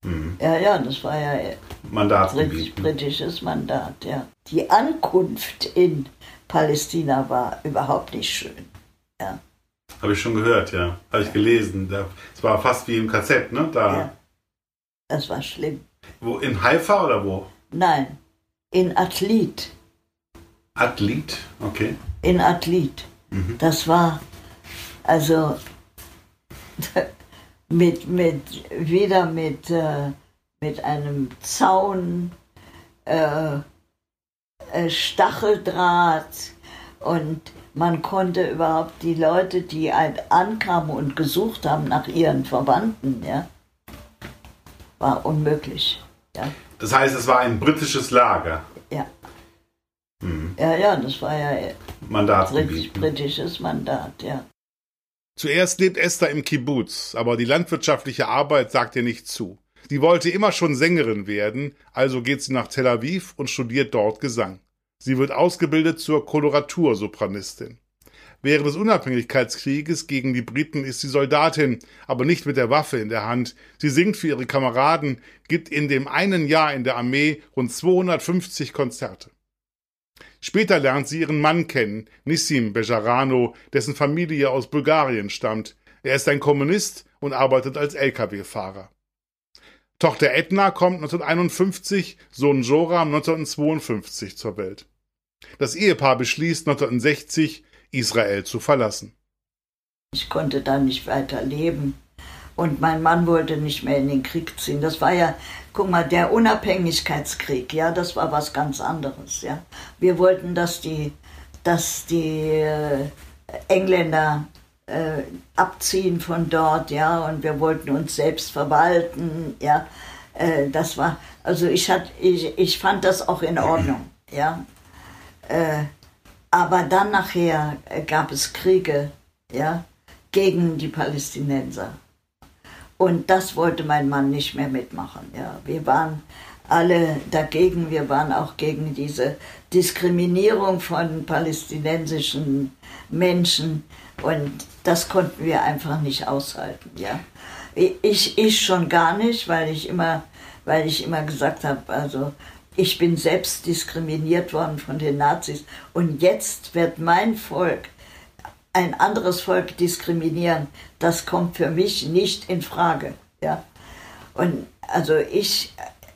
Mhm. Ja, ja, das war ja Mandatsgebiet. britisches Mandat, ja. Die Ankunft in Palästina war überhaupt nicht schön. Ja. Habe ich schon gehört, ja. Habe ich gelesen. Es war fast wie im KZ, ne? Da. Ja. Das war schlimm. Wo, in Haifa oder wo? Nein, in Athlit. Athlit, okay. In Athlit. Mhm. Das war also mit, mit wieder mit, äh, mit einem Zaun, äh, äh, Stacheldraht und man konnte überhaupt die Leute, die ankamen und gesucht haben nach ihren Verwandten, ja, war unmöglich. Ja. Das heißt, es war ein britisches Lager. Ja. Mhm. Ja, ja, das war ja Mandatsgebiet. britisches Mandat, ja. Zuerst lebt Esther im Kibbutz, aber die landwirtschaftliche Arbeit sagt ihr nicht zu. Sie wollte immer schon Sängerin werden, also geht sie nach Tel Aviv und studiert dort Gesang. Sie wird ausgebildet zur Koloratursopranistin. Während des Unabhängigkeitskrieges gegen die Briten ist sie Soldatin, aber nicht mit der Waffe in der Hand. Sie singt für ihre Kameraden, gibt in dem einen Jahr in der Armee rund 250 Konzerte. Später lernt sie ihren Mann kennen, Nissim Bejarano, dessen Familie aus Bulgarien stammt. Er ist ein Kommunist und arbeitet als Lkw-Fahrer. Tochter Edna kommt 1951, Sohn Joram 1952 zur Welt. Das Ehepaar beschließt 1960, Israel zu verlassen. Ich konnte da nicht weiter leben. Und mein Mann wollte nicht mehr in den Krieg ziehen. Das war ja, guck mal, der Unabhängigkeitskrieg, ja, das war was ganz anderes, ja. Wir wollten, dass die, dass die äh, Engländer äh, abziehen von dort, ja, und wir wollten uns selbst verwalten, ja. Äh, das war, also ich, hat, ich, ich fand das auch in Ordnung, ja. Äh, aber dann nachher gab es Kriege, ja, gegen die Palästinenser. Und das wollte mein Mann nicht mehr mitmachen. Ja. Wir waren alle dagegen. Wir waren auch gegen diese Diskriminierung von palästinensischen Menschen. Und das konnten wir einfach nicht aushalten. Ja. Ich, ich schon gar nicht, weil ich immer, weil ich immer gesagt habe, also ich bin selbst diskriminiert worden von den Nazis und jetzt wird mein Volk ein anderes Volk diskriminieren, das kommt für mich nicht in Frage. Ja? Und also ich,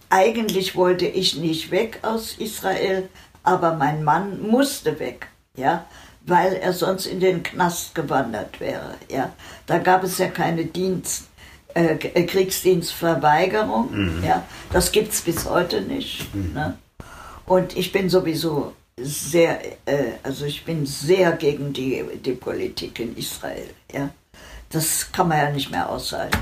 eigentlich wollte ich nicht weg aus Israel, aber mein Mann musste weg, ja, weil er sonst in den Knast gewandert wäre. Ja, da gab es ja keine Dienst, äh, äh Kriegsdienstverweigerung. Mhm. Ja, das gibt es bis heute nicht. Mhm. Ne? Und ich bin sowieso sehr, äh, also ich bin sehr gegen die, die Politik in Israel. Ja, das kann man ja nicht mehr aushalten.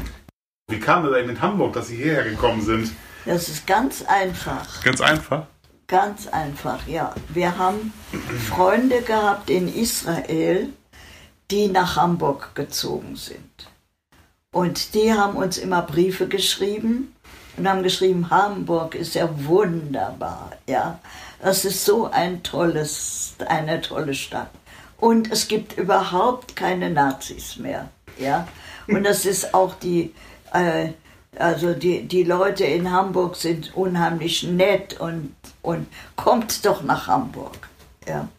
Wie kam es eigentlich in Hamburg, dass Sie hierher gekommen sind? Das ist ganz einfach. Ganz einfach? Ganz einfach, ja. Wir haben Freunde gehabt in Israel, die nach Hamburg gezogen sind. Und die haben uns immer Briefe geschrieben und haben geschrieben, Hamburg ist ja wunderbar, ja. Das ist so ein tolles, eine tolle Stadt. Und es gibt überhaupt keine Nazis mehr, ja. Und das ist auch die, äh, also die, die Leute in Hamburg sind unheimlich nett und, und kommt doch nach Hamburg. Ja.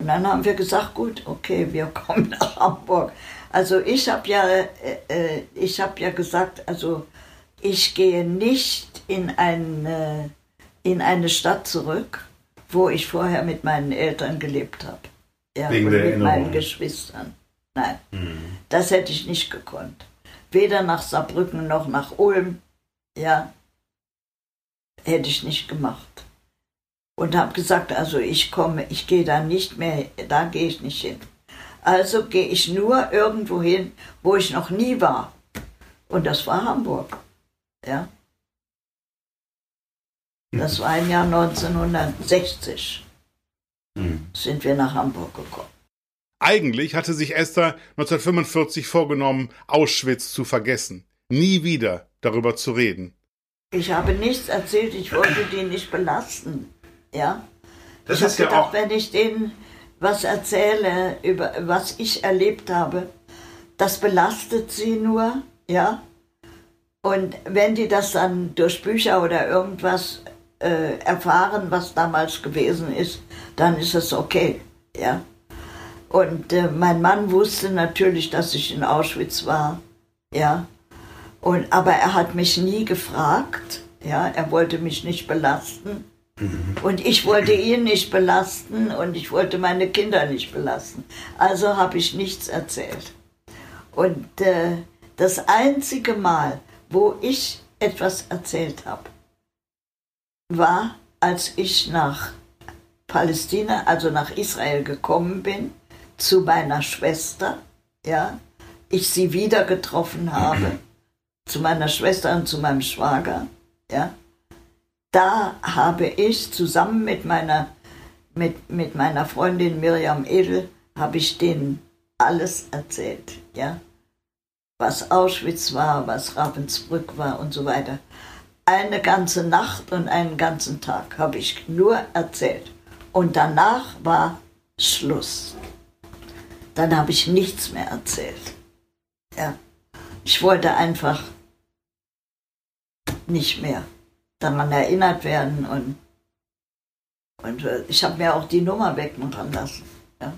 Und dann haben wir gesagt, gut, okay, wir kommen nach Hamburg. Also ich habe ja, äh, äh ich habe ja gesagt, also ich gehe nicht in eine, in eine Stadt zurück, wo ich vorher mit meinen Eltern gelebt habe. Ja, Wegen und mit meinen Geschwistern. Nein, mhm. das hätte ich nicht gekonnt weder nach Saarbrücken noch nach Ulm. Ja, hätte ich nicht gemacht. Und habe gesagt, also ich komme, ich gehe da nicht mehr, da gehe ich nicht hin. Also gehe ich nur irgendwo hin, wo ich noch nie war. Und das war Hamburg. Ja. Das war im Jahr 1960. Mhm. Sind wir nach Hamburg gekommen. Eigentlich hatte sich Esther 1945 vorgenommen, Auschwitz zu vergessen, nie wieder darüber zu reden. Ich habe nichts erzählt, ich wollte die nicht belasten. Ja? Das ich ist ja gedacht, auch wenn ich denen was erzähle über was ich erlebt habe, das belastet sie nur, ja. Und wenn die das dann durch Bücher oder irgendwas äh, erfahren, was damals gewesen ist, dann ist es okay, ja. Und äh, mein Mann wusste natürlich, dass ich in Auschwitz war, ja. Und, aber er hat mich nie gefragt, ja. Er wollte mich nicht belasten. Und ich wollte ihn nicht belasten und ich wollte meine Kinder nicht belasten. Also habe ich nichts erzählt. Und äh, das einzige Mal, wo ich etwas erzählt habe, war, als ich nach Palästina, also nach Israel gekommen bin zu meiner Schwester, ja, ich sie wieder getroffen habe, zu meiner Schwester und zu meinem Schwager, ja, da habe ich zusammen mit meiner, mit, mit meiner Freundin Miriam Edel, habe ich denen alles erzählt, ja, was Auschwitz war, was Ravensbrück war und so weiter. Eine ganze Nacht und einen ganzen Tag habe ich nur erzählt. Und danach war Schluss. Dann habe ich nichts mehr erzählt. Ja. Ich wollte einfach nicht mehr daran erinnert werden und, und äh, ich habe mir auch die Nummer wegmachen lassen. Ja.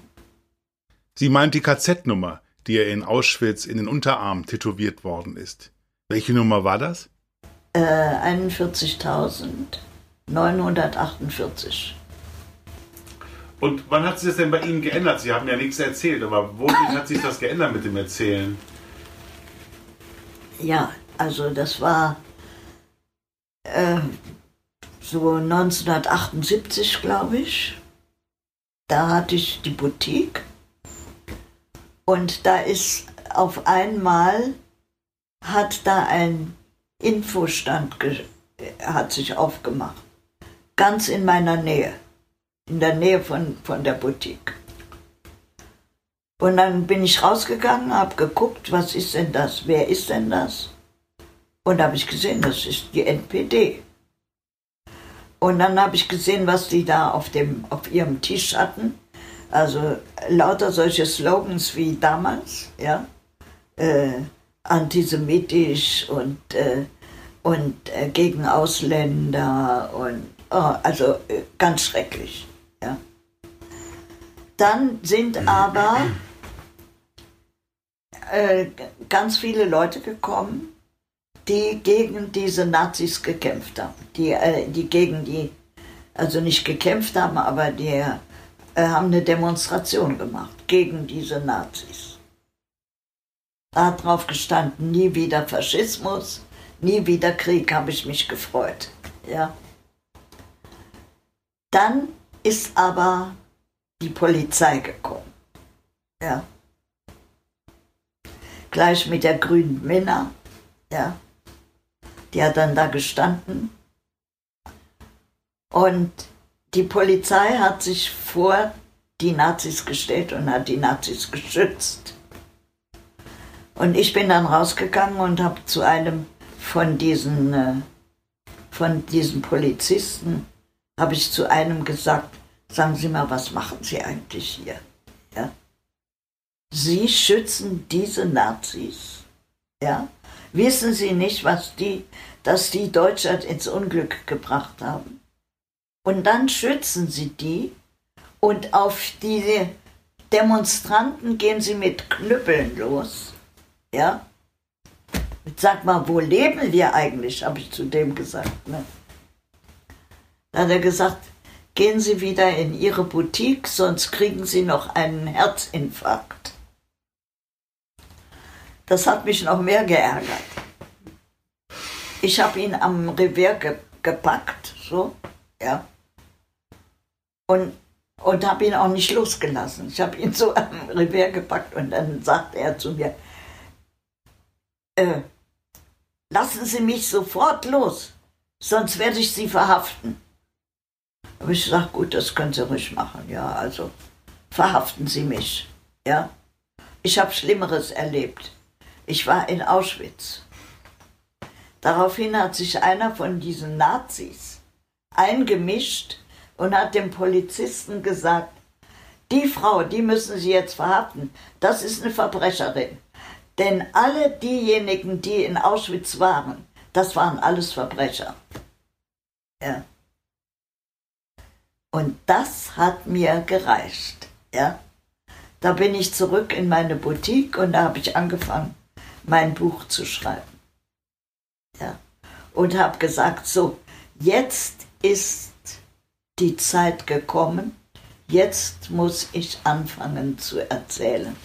Sie meint die KZ-Nummer, die ihr in Auschwitz in den Unterarm tätowiert worden ist. Welche Nummer war das? Äh, 41.948. Und wann hat sich das denn bei Ihnen geändert? Sie haben ja nichts erzählt, aber wodurch hat sich das geändert mit dem Erzählen? Ja, also das war äh, so 1978, glaube ich. Da hatte ich die Boutique und da ist auf einmal hat da ein Infostand hat sich aufgemacht, ganz in meiner Nähe in der Nähe von, von der Boutique. Und dann bin ich rausgegangen, habe geguckt, was ist denn das, wer ist denn das? Und habe ich gesehen, das ist die NPD. Und dann habe ich gesehen, was die da auf, dem, auf ihrem Tisch hatten. Also lauter solche Slogans wie damals, ja. Äh, antisemitisch und, äh, und äh, gegen Ausländer und oh, also äh, ganz schrecklich. Ja. Dann sind aber äh, ganz viele Leute gekommen, die gegen diese Nazis gekämpft haben, die, äh, die gegen die, also nicht gekämpft haben, aber die äh, haben eine Demonstration gemacht gegen diese Nazis. Da hat drauf gestanden, nie wieder Faschismus, nie wieder Krieg, habe ich mich gefreut. Ja. Dann ist aber die Polizei gekommen. Ja. Gleich mit der grünen Minna. Ja. Die hat dann da gestanden. Und die Polizei hat sich vor die Nazis gestellt und hat die Nazis geschützt. Und ich bin dann rausgegangen und habe zu einem von diesen, äh, von diesen Polizisten, habe ich zu einem gesagt, sagen Sie mal, was machen Sie eigentlich hier? Ja? Sie schützen diese Nazis. Ja? Wissen Sie nicht, was die, dass die Deutschland ins Unglück gebracht haben? Und dann schützen Sie die und auf diese Demonstranten gehen Sie mit Knüppeln los. Ja? Sag mal, wo leben wir eigentlich, habe ich zu dem gesagt. Ne? Da hat er gesagt, gehen Sie wieder in Ihre Boutique, sonst kriegen Sie noch einen Herzinfarkt. Das hat mich noch mehr geärgert. Ich habe ihn am Revier ge gepackt, so, ja, und, und habe ihn auch nicht losgelassen. Ich habe ihn so am Revier gepackt und dann sagte er zu mir, äh, lassen Sie mich sofort los, sonst werde ich Sie verhaften. Aber ich sage, gut, das können Sie ruhig machen. Ja, also verhaften Sie mich. Ja, ich habe Schlimmeres erlebt. Ich war in Auschwitz. Daraufhin hat sich einer von diesen Nazis eingemischt und hat dem Polizisten gesagt, die Frau, die müssen Sie jetzt verhaften, das ist eine Verbrecherin. Denn alle diejenigen, die in Auschwitz waren, das waren alles Verbrecher. Ja. Und das hat mir gereicht. Ja. Da bin ich zurück in meine Boutique und da habe ich angefangen, mein Buch zu schreiben. Ja. Und habe gesagt, so, jetzt ist die Zeit gekommen, jetzt muss ich anfangen zu erzählen.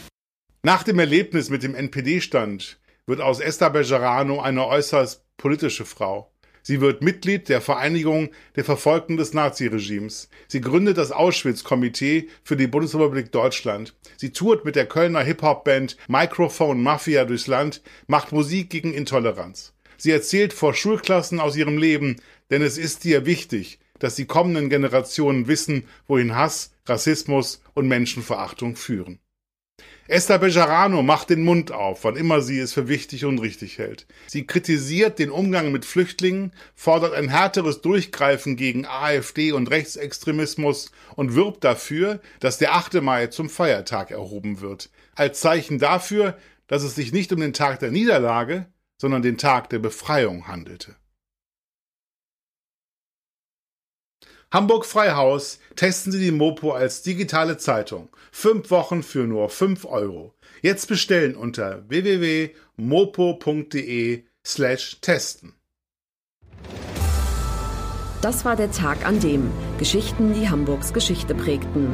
Nach dem Erlebnis mit dem NPD-Stand wird aus Esther Bejarano eine äußerst politische Frau. Sie wird Mitglied der Vereinigung der Verfolgten des Naziregimes. Sie gründet das Auschwitz-Komitee für die Bundesrepublik Deutschland. Sie tourt mit der Kölner Hip-Hop-Band Microphone Mafia durchs Land, macht Musik gegen Intoleranz. Sie erzählt vor Schulklassen aus ihrem Leben, denn es ist ihr wichtig, dass die kommenden Generationen wissen, wohin Hass, Rassismus und Menschenverachtung führen. Esther Bejarano macht den Mund auf, wann immer sie es für wichtig und richtig hält. Sie kritisiert den Umgang mit Flüchtlingen, fordert ein härteres Durchgreifen gegen AfD und Rechtsextremismus und wirbt dafür, dass der 8. Mai zum Feiertag erhoben wird. Als Zeichen dafür, dass es sich nicht um den Tag der Niederlage, sondern den Tag der Befreiung handelte. Hamburg Freihaus testen Sie die Mopo als digitale Zeitung. Fünf Wochen für nur fünf Euro. Jetzt bestellen unter www.mopo.de slash testen. Das war der Tag an dem Geschichten, die Hamburgs Geschichte prägten.